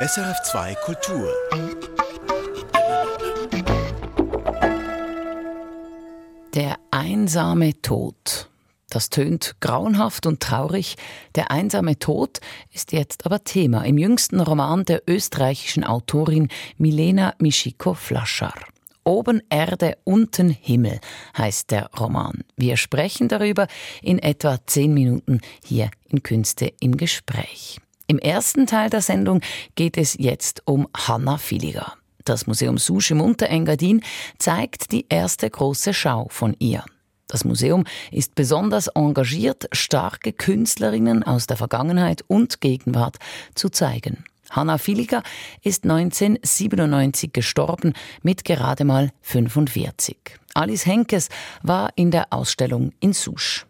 SRF2 Kultur. Der einsame Tod. Das tönt grauenhaft und traurig. Der einsame Tod ist jetzt aber Thema im jüngsten Roman der österreichischen Autorin Milena Mischiko-Flaschar. Oben Erde, unten Himmel heißt der Roman. Wir sprechen darüber in etwa zehn Minuten hier in Künste im Gespräch. Im ersten Teil der Sendung geht es jetzt um Hanna Filiger. Das Museum Susch im Unterengadin zeigt die erste große Schau von ihr. Das Museum ist besonders engagiert, starke Künstlerinnen aus der Vergangenheit und Gegenwart zu zeigen. Hanna Filiger ist 1997 gestorben mit gerade mal 45. Alice Henkes war in der Ausstellung in Susch.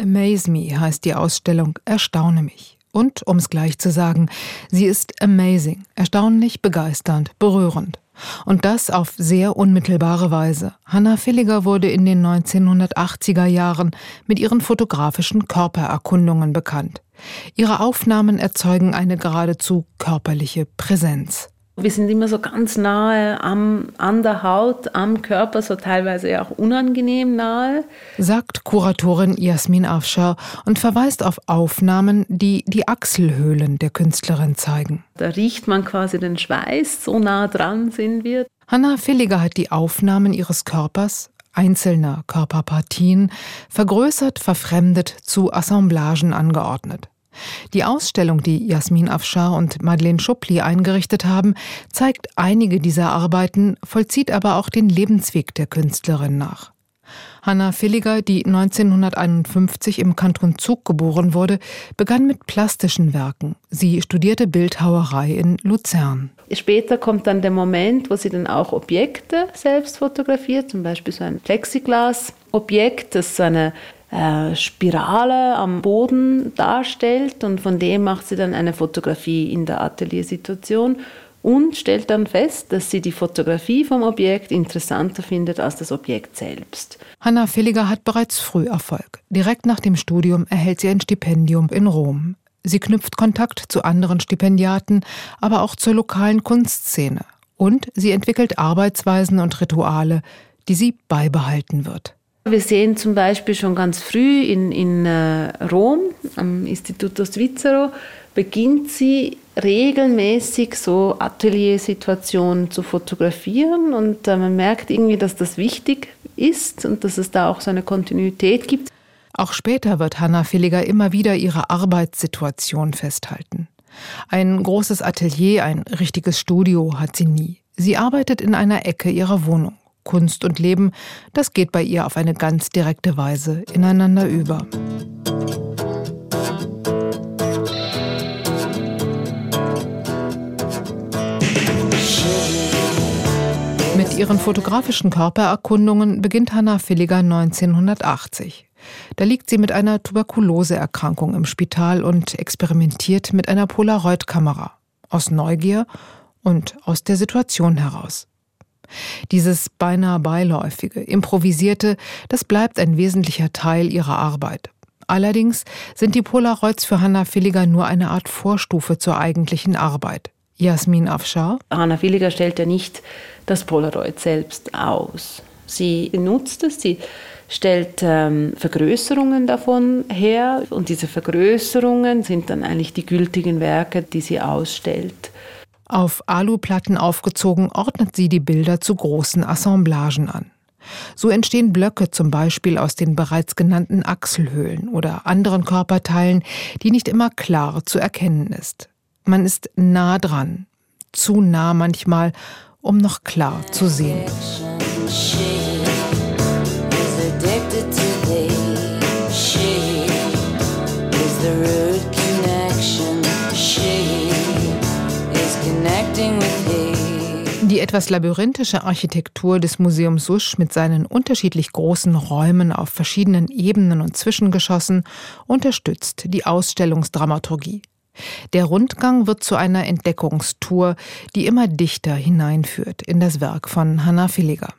Amaze Me heißt die Ausstellung Erstaune mich. Und, um es gleich zu sagen, sie ist amazing, erstaunlich, begeisternd, berührend. Und das auf sehr unmittelbare Weise. Hannah Villiger wurde in den 1980er Jahren mit ihren fotografischen Körpererkundungen bekannt. Ihre Aufnahmen erzeugen eine geradezu körperliche Präsenz. Wir sind immer so ganz nahe am, an der Haut, am Körper, so teilweise auch unangenehm nahe. Sagt Kuratorin Jasmin Afschar und verweist auf Aufnahmen, die die Achselhöhlen der Künstlerin zeigen. Da riecht man quasi den Schweiß, so nah dran sind wir. Hanna Villiger hat die Aufnahmen ihres Körpers, einzelner Körperpartien, vergrößert, verfremdet zu Assemblagen angeordnet. Die Ausstellung, die Jasmin Afshar und Madeleine Schuppli eingerichtet haben, zeigt einige dieser Arbeiten, vollzieht aber auch den Lebensweg der Künstlerin nach. Hanna Villiger, die 1951 im Kanton Zug geboren wurde, begann mit plastischen Werken. Sie studierte Bildhauerei in Luzern. Später kommt dann der Moment, wo sie dann auch Objekte selbst fotografiert, zum Beispiel so ein Plexiglas-Objekt, das so eine äh, Spirale am Boden darstellt und von dem macht sie dann eine Fotografie in der Ateliersituation und stellt dann fest, dass sie die Fotografie vom Objekt interessanter findet als das Objekt selbst. Hanna Villiger hat bereits früh Erfolg. Direkt nach dem Studium erhält sie ein Stipendium in Rom. Sie knüpft Kontakt zu anderen Stipendiaten, aber auch zur lokalen Kunstszene. Und sie entwickelt Arbeitsweisen und Rituale, die sie beibehalten wird. Wir sehen zum Beispiel schon ganz früh in, in äh, Rom, am Istituto Svizzero, beginnt sie regelmäßig so Ateliersituationen zu fotografieren und äh, man merkt irgendwie, dass das wichtig ist und dass es da auch so eine Kontinuität gibt. Auch später wird Hanna Villiger immer wieder ihre Arbeitssituation festhalten. Ein großes Atelier, ein richtiges Studio hat sie nie. Sie arbeitet in einer Ecke ihrer Wohnung. Kunst und Leben, das geht bei ihr auf eine ganz direkte Weise ineinander über. Mit ihren fotografischen Körpererkundungen beginnt Hannah Villiger 1980. Da liegt sie mit einer Tuberkuloseerkrankung im Spital und experimentiert mit einer Polaroid-Kamera. Aus Neugier und aus der Situation heraus. Dieses beinahe beiläufige, improvisierte, das bleibt ein wesentlicher Teil ihrer Arbeit. Allerdings sind die Polaroids für Hanna Villiger nur eine Art Vorstufe zur eigentlichen Arbeit. Jasmin Afshar. Hanna Villiger stellt ja nicht das Polaroid selbst aus. Sie nutzt es, sie stellt ähm, Vergrößerungen davon her und diese Vergrößerungen sind dann eigentlich die gültigen Werke, die sie ausstellt. Auf Aluplatten aufgezogen ordnet sie die Bilder zu großen Assemblagen an. So entstehen Blöcke zum Beispiel aus den bereits genannten Achselhöhlen oder anderen Körperteilen, die nicht immer klar zu erkennen ist. Man ist nah dran, zu nah manchmal, um noch klar zu sehen. Die etwas labyrinthische Architektur des Museums Susch mit seinen unterschiedlich großen Räumen auf verschiedenen Ebenen und Zwischengeschossen unterstützt die Ausstellungsdramaturgie. Der Rundgang wird zu einer Entdeckungstour, die immer dichter hineinführt in das Werk von Hannah Villiger.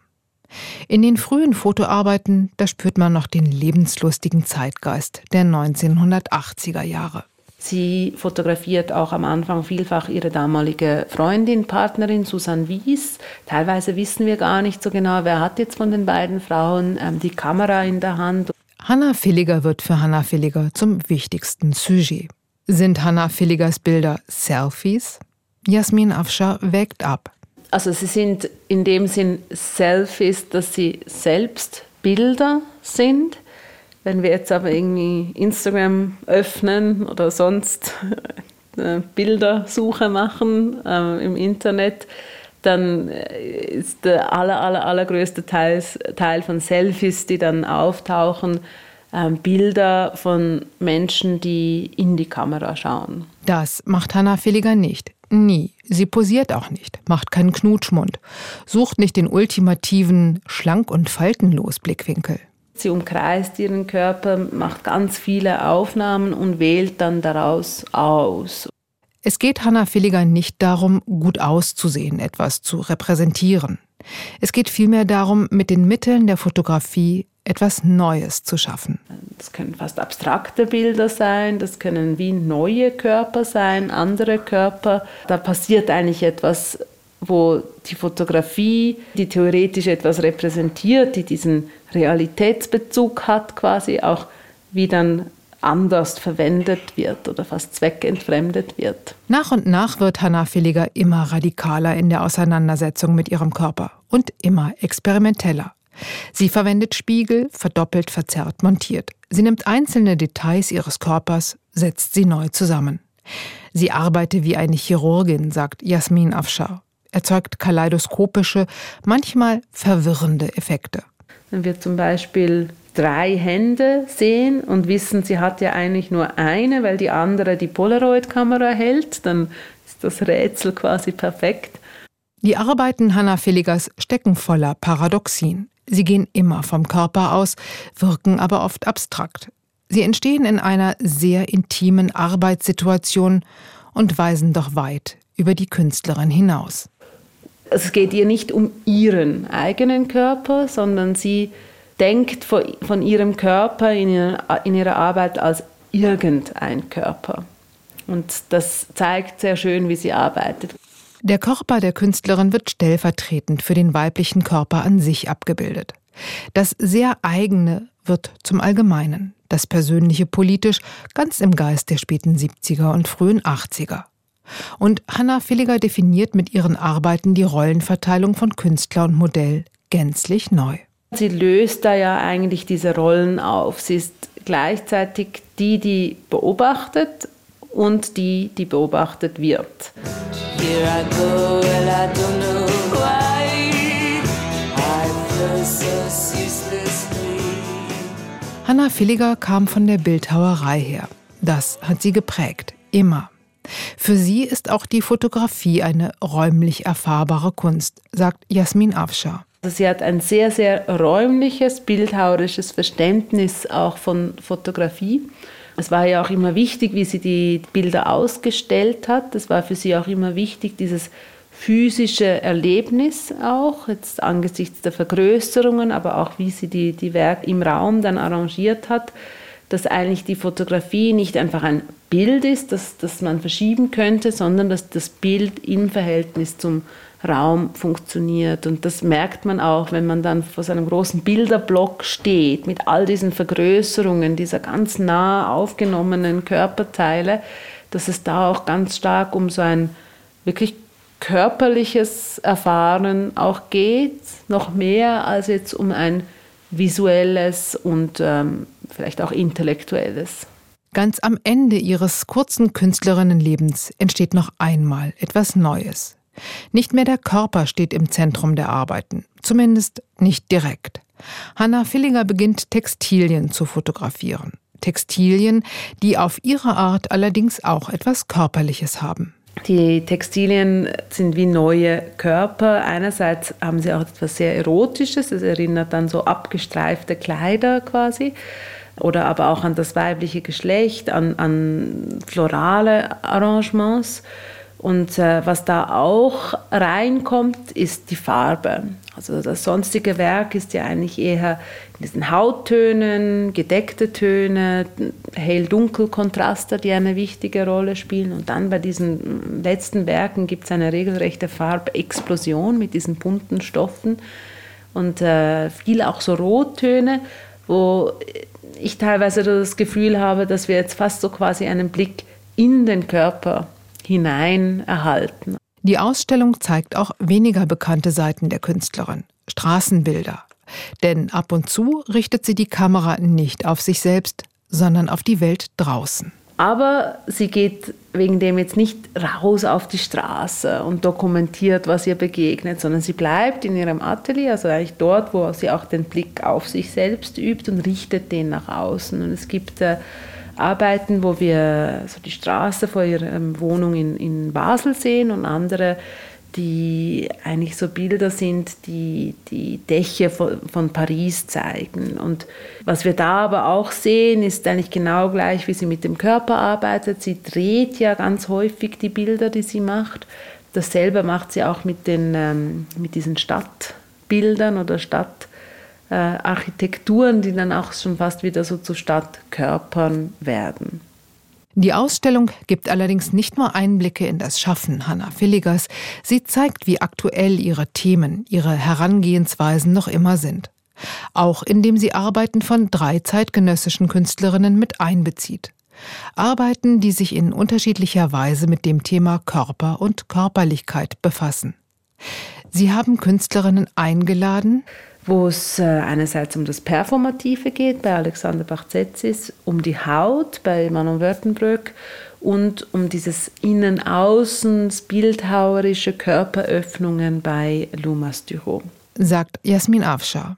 In den frühen Fotoarbeiten, da spürt man noch den lebenslustigen Zeitgeist der 1980er Jahre. Sie fotografiert auch am Anfang vielfach ihre damalige Freundin, Partnerin Susanne Wies. Teilweise wissen wir gar nicht so genau, wer hat jetzt von den beiden Frauen ähm, die Kamera in der Hand. Hanna Villiger wird für Hanna Villiger zum wichtigsten Sujet. Sind Hanna Villigers Bilder Selfies? Jasmin Afscher wägt ab. Also sie sind in dem Sinn Selfies, dass sie selbst Bilder sind. Wenn wir jetzt aber irgendwie Instagram öffnen oder sonst eine Bildersuche machen äh, im Internet, dann ist der aller, aller, allergrößte Teil, Teil von Selfies, die dann auftauchen, äh, Bilder von Menschen, die in die Kamera schauen. Das macht Hannah Villiger nicht. Nie. Sie posiert auch nicht, macht keinen Knutschmund, sucht nicht den ultimativen, schlank und faltenlos Blickwinkel. Sie umkreist ihren Körper, macht ganz viele Aufnahmen und wählt dann daraus aus. Es geht Hannah Villiger nicht darum, gut auszusehen, etwas zu repräsentieren. Es geht vielmehr darum, mit den Mitteln der Fotografie etwas Neues zu schaffen. Das können fast abstrakte Bilder sein, das können wie neue Körper sein, andere Körper. Da passiert eigentlich etwas, wo die Fotografie, die theoretisch etwas repräsentiert, die diesen Realitätsbezug hat, quasi auch wie dann anders verwendet wird oder fast zweckentfremdet wird. Nach und nach wird Hannah Villiger immer radikaler in der Auseinandersetzung mit ihrem Körper und immer experimenteller. Sie verwendet Spiegel, verdoppelt, verzerrt, montiert. Sie nimmt einzelne Details ihres Körpers, setzt sie neu zusammen. Sie arbeite wie eine Chirurgin, sagt Jasmin Afshar, erzeugt kaleidoskopische, manchmal verwirrende Effekte. Wenn wir zum Beispiel drei Hände sehen und wissen, sie hat ja eigentlich nur eine, weil die andere die Polaroid-Kamera hält, dann ist das Rätsel quasi perfekt. Die Arbeiten Hannah Villigers stecken voller Paradoxien. Sie gehen immer vom Körper aus, wirken aber oft abstrakt. Sie entstehen in einer sehr intimen Arbeitssituation und weisen doch weit über die Künstlerin hinaus. Es geht ihr nicht um ihren eigenen Körper, sondern sie denkt von ihrem Körper in ihrer, Arbeit als irgendein Körper. Und das zeigt sehr schön, wie sie arbeitet. Der Körper der Künstlerin wird stellvertretend für den weiblichen Körper an sich abgebildet. Das sehr eigene wird zum Allgemeinen, das persönliche politisch ganz im Geist der späten 70er und frühen 80er. Und Hannah Villiger definiert mit ihren Arbeiten die Rollenverteilung von Künstler und Modell gänzlich neu. Sie löst da ja eigentlich diese Rollen auf. Sie ist gleichzeitig die, die beobachtet und die, die beobachtet wird. Hanna Villiger kam von der Bildhauerei her. Das hat sie geprägt, immer. Für sie ist auch die Fotografie eine räumlich erfahrbare Kunst, sagt Jasmin Afshar. Also sie hat ein sehr, sehr räumliches, bildhauerisches Verständnis auch von Fotografie. Es war ja auch immer wichtig, wie sie die Bilder ausgestellt hat. Es war für sie auch immer wichtig, dieses physische Erlebnis auch, jetzt angesichts der Vergrößerungen, aber auch wie sie die, die Werke im Raum dann arrangiert hat, dass eigentlich die Fotografie nicht einfach ein Bild ist, das, das man verschieben könnte, sondern dass das Bild im Verhältnis zum Raum funktioniert. Und das merkt man auch, wenn man dann vor so einem großen Bilderblock steht, mit all diesen Vergrößerungen dieser ganz nah aufgenommenen Körperteile, dass es da auch ganz stark um so ein wirklich körperliches Erfahren auch geht, noch mehr als jetzt um ein visuelles und ähm, vielleicht auch intellektuelles. Ganz am Ende ihres kurzen Künstlerinnenlebens entsteht noch einmal etwas Neues. Nicht mehr der Körper steht im Zentrum der Arbeiten, zumindest nicht direkt. Hanna Villinger beginnt Textilien zu fotografieren. Textilien, die auf ihre Art allerdings auch etwas Körperliches haben. Die Textilien sind wie neue Körper. Einerseits haben sie auch etwas sehr Erotisches, es erinnert an so abgestreifte Kleider quasi. Oder aber auch an das weibliche Geschlecht, an, an florale Arrangements. Und äh, was da auch reinkommt, ist die Farbe. Also das sonstige Werk ist ja eigentlich eher in diesen Hauttönen, gedeckte Töne, hell-dunkel-Kontraste, die eine wichtige Rolle spielen. Und dann bei diesen letzten Werken gibt es eine regelrechte Farbexplosion mit diesen bunten Stoffen und äh, viel auch so Rottöne, wo ich teilweise das Gefühl habe, dass wir jetzt fast so quasi einen Blick in den Körper hinein erhalten. Die Ausstellung zeigt auch weniger bekannte Seiten der Künstlerin, Straßenbilder. Denn ab und zu richtet sie die Kamera nicht auf sich selbst, sondern auf die Welt draußen. Aber sie geht wegen dem jetzt nicht raus auf die Straße und dokumentiert, was ihr begegnet, sondern sie bleibt in ihrem Atelier, also eigentlich dort, wo sie auch den Blick auf sich selbst übt und richtet den nach außen. Und es gibt äh, Arbeiten, wo wir so die Straße vor ihrer Wohnung in, in Basel sehen und andere, die eigentlich so Bilder sind, die die Dächer von, von, Paris zeigen. Und was wir da aber auch sehen, ist eigentlich genau gleich, wie sie mit dem Körper arbeitet. Sie dreht ja ganz häufig die Bilder, die sie macht. Dasselbe macht sie auch mit, den, ähm, mit diesen Stadtbildern oder Stadt äh, die dann auch schon fast wieder so zu Stadtkörpern werden. Die Ausstellung gibt allerdings nicht nur Einblicke in das Schaffen Hanna Villigers, sie zeigt, wie aktuell ihre Themen, ihre Herangehensweisen noch immer sind. Auch indem sie Arbeiten von drei zeitgenössischen Künstlerinnen mit einbezieht. Arbeiten, die sich in unterschiedlicher Weise mit dem Thema Körper und Körperlichkeit befassen. Sie haben Künstlerinnen eingeladen, wo es äh, einerseits um das Performative geht bei Alexander Bachzetzis, um die Haut bei Manon Wörtenbrück und um dieses Innen-Außen, bildhauerische Körperöffnungen bei Lumas Duro. Sagt Jasmin Afschar.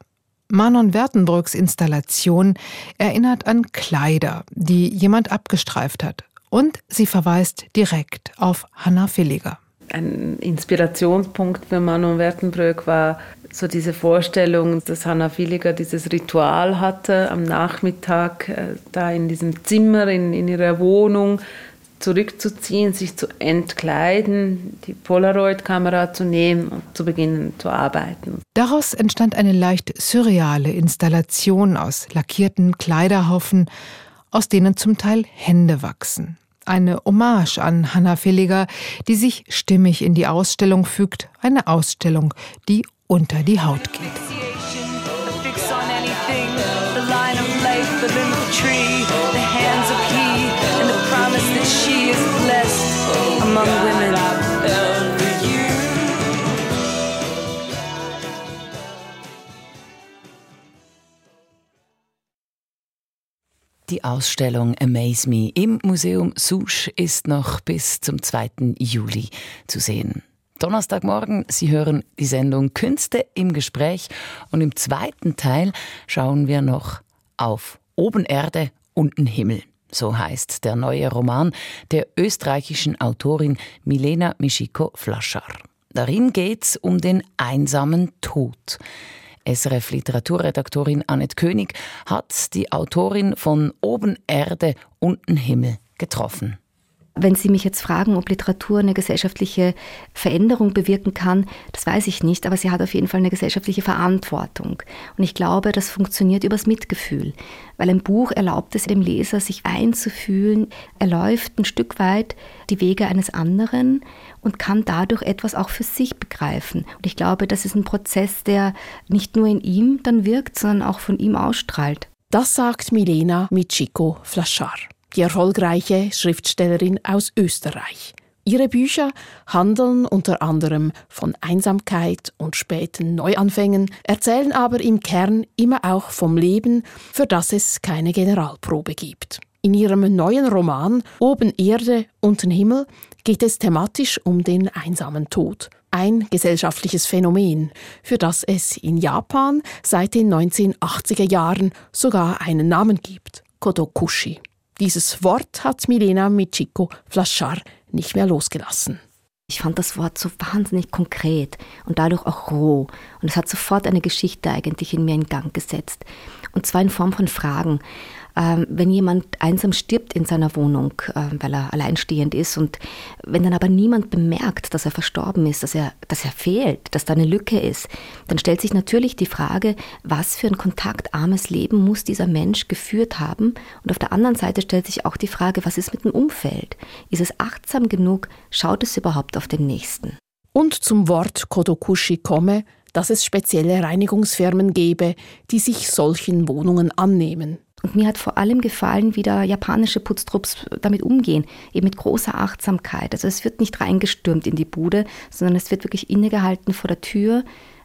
Manon Wertenbrücks Installation erinnert an Kleider, die jemand abgestreift hat. Und sie verweist direkt auf Hanna Villiger. Ein Inspirationspunkt für Manon Wertenbrück war so diese Vorstellung, dass Hanna Villiger dieses Ritual hatte, am Nachmittag äh, da in diesem Zimmer, in, in ihrer Wohnung zurückzuziehen, sich zu entkleiden, die Polaroid-Kamera zu nehmen und zu beginnen zu arbeiten. Daraus entstand eine leicht surreale Installation aus lackierten Kleiderhaufen, aus denen zum Teil Hände wachsen. Eine Hommage an Hanna Villiger, die sich stimmig in die Ausstellung fügt, eine Ausstellung, die unter die Haut geht. Die Ausstellung Amaze Me im Museum Souche ist noch bis zum 2. Juli zu sehen. Donnerstagmorgen, Sie hören die Sendung Künste im Gespräch und im zweiten Teil schauen wir noch auf Oben Erde, unten Himmel. So heißt der neue Roman der österreichischen Autorin Milena Mischiko Flaschar. Darin geht's um den einsamen Tod. SRF Literaturredaktorin Annette König hat die Autorin von Oben Erde, unten Himmel getroffen. Wenn Sie mich jetzt fragen, ob Literatur eine gesellschaftliche Veränderung bewirken kann, das weiß ich nicht, aber sie hat auf jeden Fall eine gesellschaftliche Verantwortung. Und ich glaube, das funktioniert übers Mitgefühl, weil ein Buch erlaubt es dem Leser, sich einzufühlen. Er läuft ein Stück weit die Wege eines anderen und kann dadurch etwas auch für sich begreifen. Und ich glaube, das ist ein Prozess, der nicht nur in ihm dann wirkt, sondern auch von ihm ausstrahlt. Das sagt Milena Michiko Flaschar die erfolgreiche Schriftstellerin aus Österreich. Ihre Bücher handeln unter anderem von Einsamkeit und späten Neuanfängen, erzählen aber im Kern immer auch vom Leben, für das es keine Generalprobe gibt. In ihrem neuen Roman Oben Erde, unten Himmel geht es thematisch um den einsamen Tod. Ein gesellschaftliches Phänomen, für das es in Japan seit den 1980er Jahren sogar einen Namen gibt, Kodokushi. Dieses Wort hat Milena Michiko Flaschar nicht mehr losgelassen. Ich fand das Wort so wahnsinnig konkret und dadurch auch roh. Und es hat sofort eine Geschichte eigentlich in mir in Gang gesetzt. Und zwar in Form von Fragen. Ähm, wenn jemand einsam stirbt in seiner Wohnung, äh, weil er alleinstehend ist und wenn dann aber niemand bemerkt, dass er verstorben ist, dass er, dass er fehlt, dass da eine Lücke ist, dann stellt sich natürlich die Frage, was für ein kontaktarmes Leben muss dieser Mensch geführt haben? Und auf der anderen Seite stellt sich auch die Frage, was ist mit dem Umfeld? Ist es achtsam genug? Schaut es überhaupt auf den Nächsten? Und zum Wort Kodokushi komme, dass es spezielle Reinigungsfirmen gebe, die sich solchen Wohnungen annehmen. Und mir hat vor allem gefallen, wie da japanische Putztrupps damit umgehen, eben mit großer Achtsamkeit. Also es wird nicht reingestürmt in die Bude, sondern es wird wirklich innegehalten vor der Tür.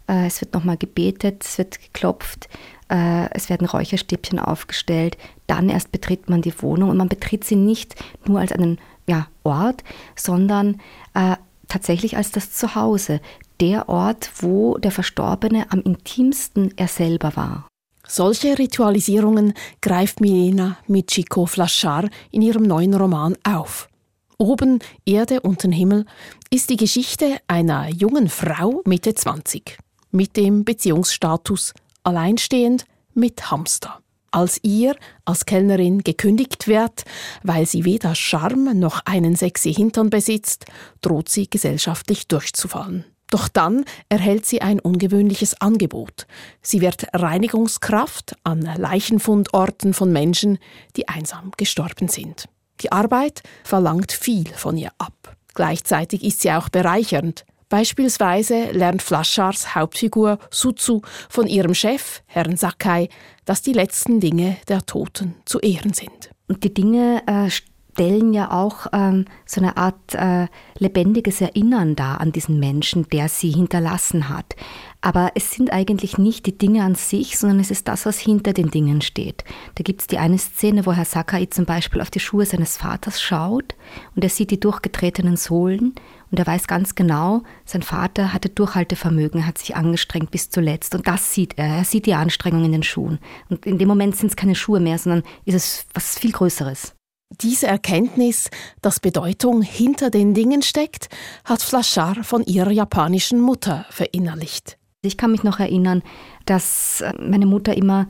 Äh, es wird nochmal gebetet, es wird geklopft, äh, es werden Räucherstäbchen aufgestellt. Dann erst betritt man die Wohnung und man betritt sie nicht nur als einen ja, Ort, sondern äh, tatsächlich als das Zuhause, der Ort, wo der Verstorbene am intimsten er selber war. Solche Ritualisierungen greift Milena Michiko Flaschar in ihrem neuen Roman auf. Oben, Erde, unten Himmel ist die Geschichte einer jungen Frau Mitte 20 mit dem Beziehungsstatus alleinstehend mit Hamster. Als ihr als Kellnerin gekündigt wird, weil sie weder Charme noch einen sexy Hintern besitzt, droht sie gesellschaftlich durchzufallen. Doch dann erhält sie ein ungewöhnliches Angebot. Sie wird Reinigungskraft an Leichenfundorten von Menschen, die einsam gestorben sind. Die Arbeit verlangt viel von ihr ab. Gleichzeitig ist sie auch bereichernd. Beispielsweise lernt Flaschars Hauptfigur Sutsu von ihrem Chef, Herrn Sakai, dass die letzten Dinge der Toten zu ehren sind. Und die Dinge äh, stellen ja auch ähm, so eine Art äh, lebendiges Erinnern dar an diesen Menschen, der sie hinterlassen hat. Aber es sind eigentlich nicht die Dinge an sich, sondern es ist das, was hinter den Dingen steht. Da gibt es die eine Szene, wo Herr Sakai zum Beispiel auf die Schuhe seines Vaters schaut und er sieht die durchgetretenen Sohlen und er weiß ganz genau, sein Vater hatte Durchhaltevermögen, hat sich angestrengt bis zuletzt. Und das sieht er. Er sieht die Anstrengung in den Schuhen. Und in dem Moment sind es keine Schuhe mehr, sondern ist es was viel Größeres. Diese Erkenntnis, dass Bedeutung hinter den Dingen steckt, hat Flachar von ihrer japanischen Mutter verinnerlicht. Ich kann mich noch erinnern, dass meine Mutter immer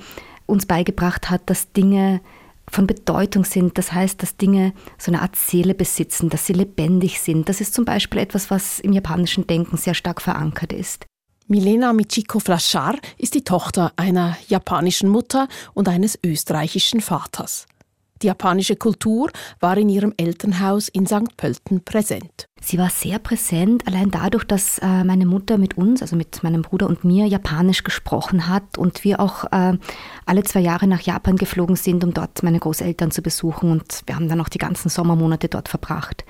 uns beigebracht hat, dass Dinge von Bedeutung sind. Das heißt, dass Dinge so eine Art Seele besitzen, dass sie lebendig sind. Das ist zum Beispiel etwas, was im japanischen Denken sehr stark verankert ist. Milena Michiko Flachar ist die Tochter einer japanischen Mutter und eines österreichischen Vaters. Die japanische Kultur war in ihrem Elternhaus in St. Pölten präsent. Sie war sehr präsent, allein dadurch, dass äh, meine Mutter mit uns, also mit meinem Bruder und mir, Japanisch gesprochen hat und wir auch äh, alle zwei Jahre nach Japan geflogen sind, um dort meine Großeltern zu besuchen und wir haben dann auch die ganzen Sommermonate dort verbracht.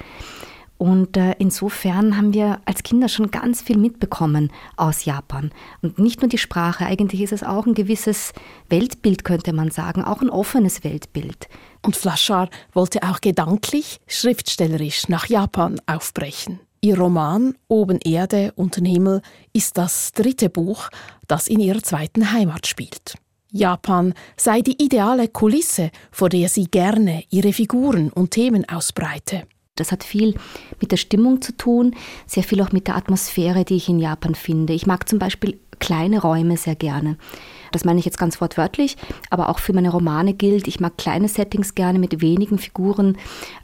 Und äh, insofern haben wir als Kinder schon ganz viel mitbekommen aus Japan. Und nicht nur die Sprache, eigentlich ist es auch ein gewisses Weltbild, könnte man sagen, auch ein offenes Weltbild. Und Flaschar wollte auch gedanklich, schriftstellerisch nach Japan aufbrechen. Ihr Roman Oben Erde, unten Himmel ist das dritte Buch, das in ihrer zweiten Heimat spielt. Japan sei die ideale Kulisse, vor der sie gerne ihre Figuren und Themen ausbreite. Das hat viel mit der Stimmung zu tun, sehr viel auch mit der Atmosphäre, die ich in Japan finde. Ich mag zum Beispiel kleine Räume sehr gerne. Das meine ich jetzt ganz wortwörtlich, aber auch für meine Romane gilt, ich mag kleine Settings gerne mit wenigen Figuren.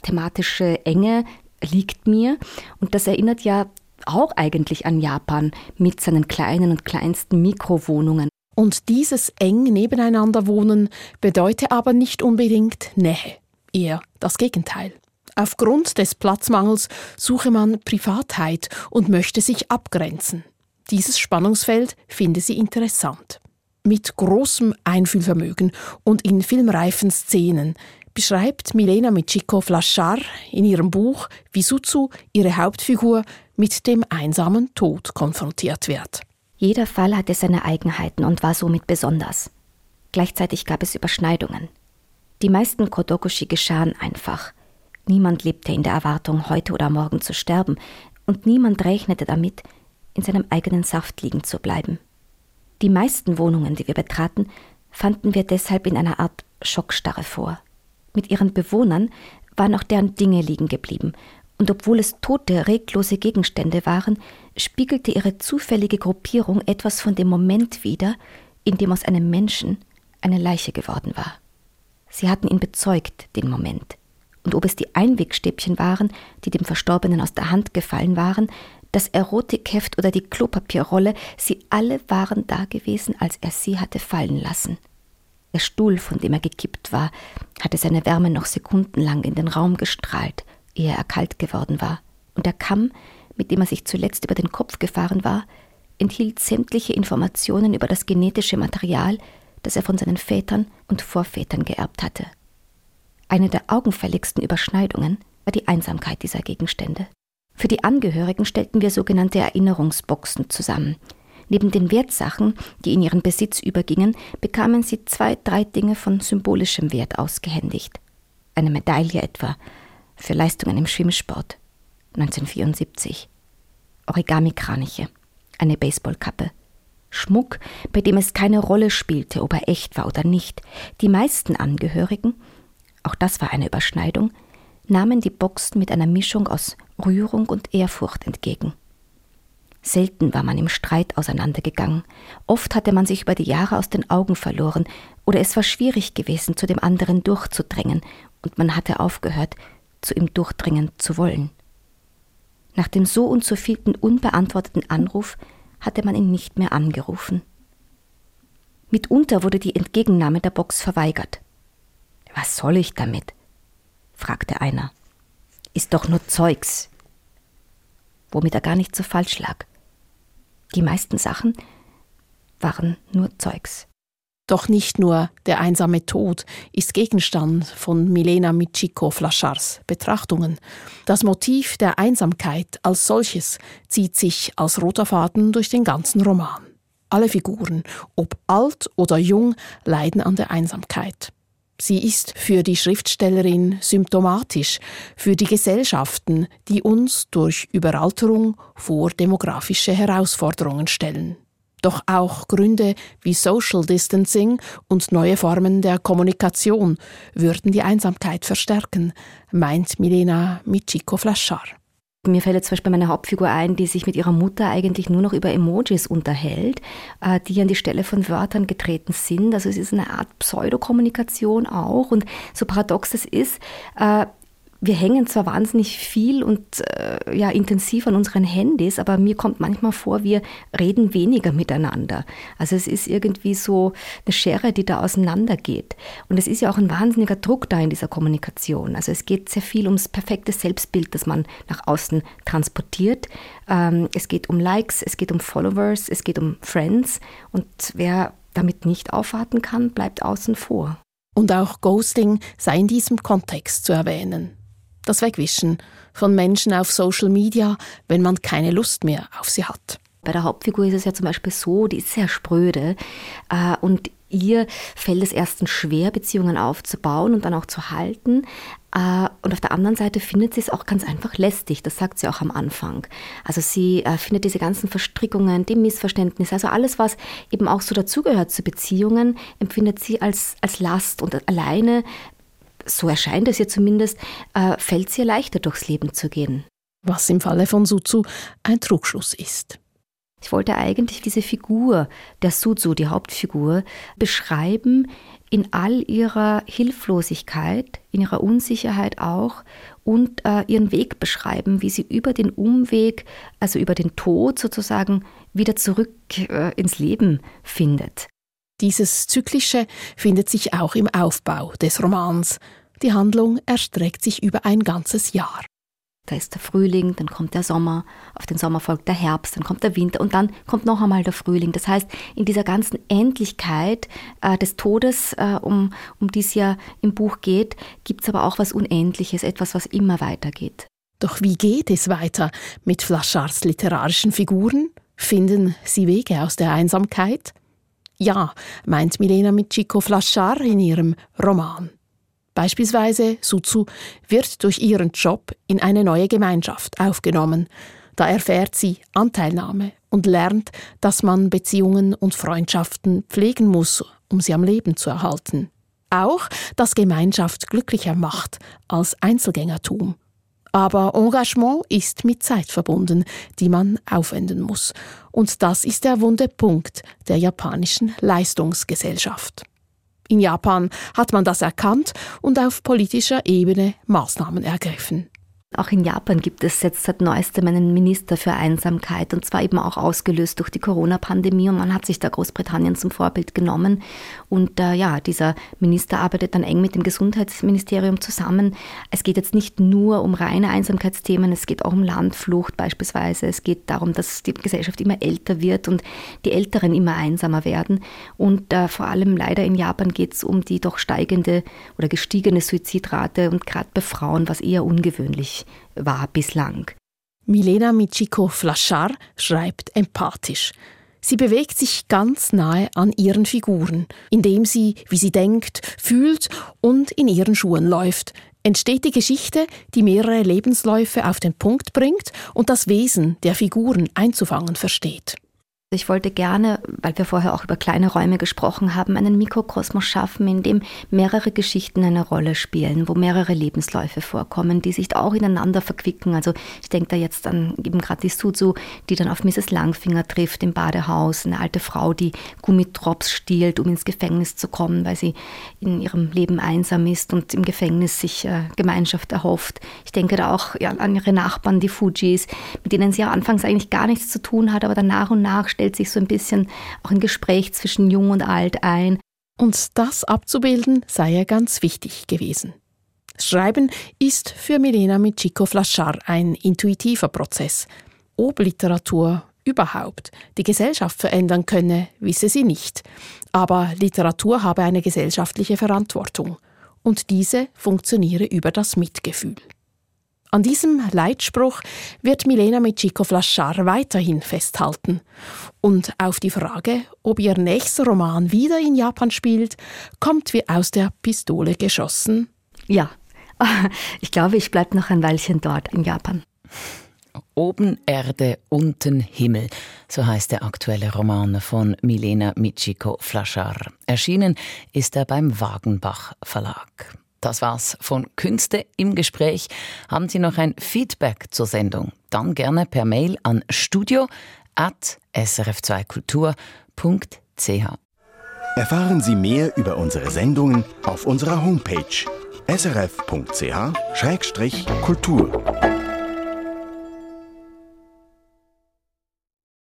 Thematische Enge liegt mir und das erinnert ja auch eigentlich an Japan mit seinen kleinen und kleinsten Mikrowohnungen. Und dieses eng nebeneinander wohnen bedeutet aber nicht unbedingt Nähe, eher das Gegenteil. Aufgrund des Platzmangels suche man Privatheit und möchte sich abgrenzen. Dieses Spannungsfeld finde sie interessant. Mit großem Einfühlvermögen und in filmreifen Szenen beschreibt Milena Michiko Flaschar in ihrem Buch, wie Suzu, ihre Hauptfigur, mit dem einsamen Tod konfrontiert wird. Jeder Fall hatte seine Eigenheiten und war somit besonders. Gleichzeitig gab es Überschneidungen. Die meisten Kodokushi geschahen einfach. Niemand lebte in der Erwartung, heute oder morgen zu sterben, und niemand rechnete damit, in seinem eigenen Saft liegen zu bleiben. Die meisten Wohnungen, die wir betraten, fanden wir deshalb in einer Art Schockstarre vor. Mit ihren Bewohnern waren auch deren Dinge liegen geblieben, und obwohl es tote, reglose Gegenstände waren, spiegelte ihre zufällige Gruppierung etwas von dem Moment wider, in dem aus einem Menschen eine Leiche geworden war. Sie hatten ihn bezeugt, den Moment. Und ob es die Einwegstäbchen waren, die dem Verstorbenen aus der Hand gefallen waren, das Erotikheft oder die Klopapierrolle, sie alle waren da gewesen, als er sie hatte fallen lassen. Der Stuhl, von dem er gekippt war, hatte seine Wärme noch sekundenlang in den Raum gestrahlt, ehe er kalt geworden war, und der Kamm, mit dem er sich zuletzt über den Kopf gefahren war, enthielt sämtliche Informationen über das genetische Material, das er von seinen Vätern und Vorvätern geerbt hatte. Eine der augenfälligsten Überschneidungen war die Einsamkeit dieser Gegenstände. Für die Angehörigen stellten wir sogenannte Erinnerungsboxen zusammen. Neben den Wertsachen, die in ihren Besitz übergingen, bekamen sie zwei, drei Dinge von symbolischem Wert ausgehändigt. Eine Medaille etwa für Leistungen im Schwimmsport 1974, Origami-Kraniche, eine Baseballkappe, Schmuck, bei dem es keine Rolle spielte, ob er echt war oder nicht. Die meisten Angehörigen, auch das war eine Überschneidung, nahmen die Boxen mit einer Mischung aus Rührung und Ehrfurcht entgegen. Selten war man im Streit auseinandergegangen, oft hatte man sich über die Jahre aus den Augen verloren, oder es war schwierig gewesen, zu dem anderen durchzudrängen, und man hatte aufgehört, zu ihm durchdringen zu wollen. Nach dem so und so vielten unbeantworteten Anruf hatte man ihn nicht mehr angerufen. Mitunter wurde die Entgegennahme der Box verweigert. Was soll ich damit? fragte einer. Ist doch nur Zeugs. Womit er gar nicht so falsch lag. Die meisten Sachen waren nur Zeugs. Doch nicht nur der einsame Tod ist Gegenstand von Milena Michiko Flaschars Betrachtungen. Das Motiv der Einsamkeit als solches zieht sich als roter Faden durch den ganzen Roman. Alle Figuren, ob alt oder jung, leiden an der Einsamkeit. Sie ist für die Schriftstellerin symptomatisch für die Gesellschaften, die uns durch Überalterung vor demografische Herausforderungen stellen doch auch Gründe wie Social Distancing und neue Formen der Kommunikation würden die Einsamkeit verstärken, meint Milena Michiko-Flaschar. Mir fällt jetzt zum Beispiel meine Hauptfigur ein, die sich mit ihrer Mutter eigentlich nur noch über Emojis unterhält, äh, die an die Stelle von Wörtern getreten sind. Also es ist eine Art Pseudokommunikation auch. Und so paradox es ist, äh, wir hängen zwar wahnsinnig viel und äh, ja intensiv an unseren Handys, aber mir kommt manchmal vor, wir reden weniger miteinander. Also es ist irgendwie so eine Schere, die da auseinandergeht. Und es ist ja auch ein wahnsinniger Druck da in dieser Kommunikation. Also es geht sehr viel ums perfekte Selbstbild, das man nach außen transportiert. Ähm, es geht um Likes, es geht um Followers, es geht um Friends. Und wer damit nicht aufwarten kann, bleibt außen vor. Und auch Ghosting sei in diesem Kontext zu erwähnen das Wegwischen von Menschen auf Social Media, wenn man keine Lust mehr auf sie hat. Bei der Hauptfigur ist es ja zum Beispiel so, die ist sehr spröde äh, und ihr fällt es erstens schwer, Beziehungen aufzubauen und dann auch zu halten. Äh, und auf der anderen Seite findet sie es auch ganz einfach lästig, das sagt sie auch am Anfang. Also sie äh, findet diese ganzen Verstrickungen, die Missverständnisse, also alles, was eben auch so dazugehört zu Beziehungen, empfindet sie als, als Last und alleine so erscheint es ihr zumindest, äh, fällt es ihr leichter durchs Leben zu gehen. Was im Falle von Suzu ein Trugschluss ist. Ich wollte eigentlich diese Figur, der Suzu, die Hauptfigur, beschreiben in all ihrer Hilflosigkeit, in ihrer Unsicherheit auch und äh, ihren Weg beschreiben, wie sie über den Umweg, also über den Tod sozusagen, wieder zurück äh, ins Leben findet. Dieses Zyklische findet sich auch im Aufbau des Romans. Die Handlung erstreckt sich über ein ganzes Jahr. Da ist der Frühling, dann kommt der Sommer, auf den Sommer folgt der Herbst, dann kommt der Winter und dann kommt noch einmal der Frühling. Das heißt, in dieser ganzen Endlichkeit äh, des Todes, äh, um, um die es ja im Buch geht, gibt es aber auch was Unendliches, etwas, was immer weitergeht. Doch wie geht es weiter mit Flaschards literarischen Figuren? Finden sie Wege aus der Einsamkeit? Ja, meint Milena Michiko Flaschar in ihrem Roman. Beispielsweise Suzu wird durch ihren Job in eine neue Gemeinschaft aufgenommen. Da erfährt sie Anteilnahme und lernt, dass man Beziehungen und Freundschaften pflegen muss, um sie am Leben zu erhalten. Auch, dass Gemeinschaft glücklicher macht als Einzelgängertum. Aber Engagement ist mit Zeit verbunden, die man aufwenden muss. Und das ist der wunde Punkt der japanischen Leistungsgesellschaft. In Japan hat man das erkannt und auf politischer Ebene Maßnahmen ergriffen. Auch in Japan gibt es jetzt seit neuestem einen Minister für Einsamkeit und zwar eben auch ausgelöst durch die Corona-Pandemie und man hat sich da Großbritannien zum Vorbild genommen und äh, ja, dieser Minister arbeitet dann eng mit dem Gesundheitsministerium zusammen. Es geht jetzt nicht nur um reine Einsamkeitsthemen, es geht auch um Landflucht beispielsweise. Es geht darum, dass die Gesellschaft immer älter wird und die Älteren immer einsamer werden und äh, vor allem leider in Japan geht es um die doch steigende oder gestiegene Suizidrate und gerade bei Frauen, was eher ungewöhnlich war bislang. Milena Michiko Flaschar schreibt empathisch. Sie bewegt sich ganz nahe an ihren Figuren, indem sie, wie sie denkt, fühlt und in ihren Schuhen läuft. Entsteht die Geschichte, die mehrere Lebensläufe auf den Punkt bringt und das Wesen der Figuren einzufangen versteht. Ich wollte gerne, weil wir vorher auch über kleine Räume gesprochen haben, einen Mikrokosmos schaffen, in dem mehrere Geschichten eine Rolle spielen, wo mehrere Lebensläufe vorkommen, die sich auch ineinander verquicken. Also ich denke da jetzt an eben gerade die Suzu, die dann auf Mrs. Langfinger trifft im Badehaus, eine alte Frau, die Gummitrops stiehlt, um ins Gefängnis zu kommen, weil sie in ihrem Leben einsam ist und im Gefängnis sich äh, Gemeinschaft erhofft. Ich denke da auch ja, an ihre Nachbarn, die Fujis, mit denen sie ja anfangs eigentlich gar nichts zu tun hat, aber dann nach und nach stellt sich so ein bisschen auch ein Gespräch zwischen Jung und Alt ein. Und das abzubilden sei ja ganz wichtig gewesen. Schreiben ist für Milena Michiko Flaschar ein intuitiver Prozess. Ob Literatur überhaupt die Gesellschaft verändern könne, wisse sie nicht. Aber Literatur habe eine gesellschaftliche Verantwortung. Und diese funktioniere über das Mitgefühl. An diesem Leitspruch wird Milena Michiko Flaschar weiterhin festhalten. Und auf die Frage, ob ihr nächster Roman wieder in Japan spielt, kommt wie aus der Pistole geschossen. Ja, ich glaube, ich bleibe noch ein Weilchen dort in Japan. Oben Erde, unten Himmel, so heißt der aktuelle Roman von Milena Michiko Flaschar. Erschienen ist er beim Wagenbach Verlag. Das war's von Künste im Gespräch. Haben Sie noch ein Feedback zur Sendung? Dann gerne per Mail an studio.srf2kultur.ch. Erfahren Sie mehr über unsere Sendungen auf unserer Homepage srf.ch-kultur.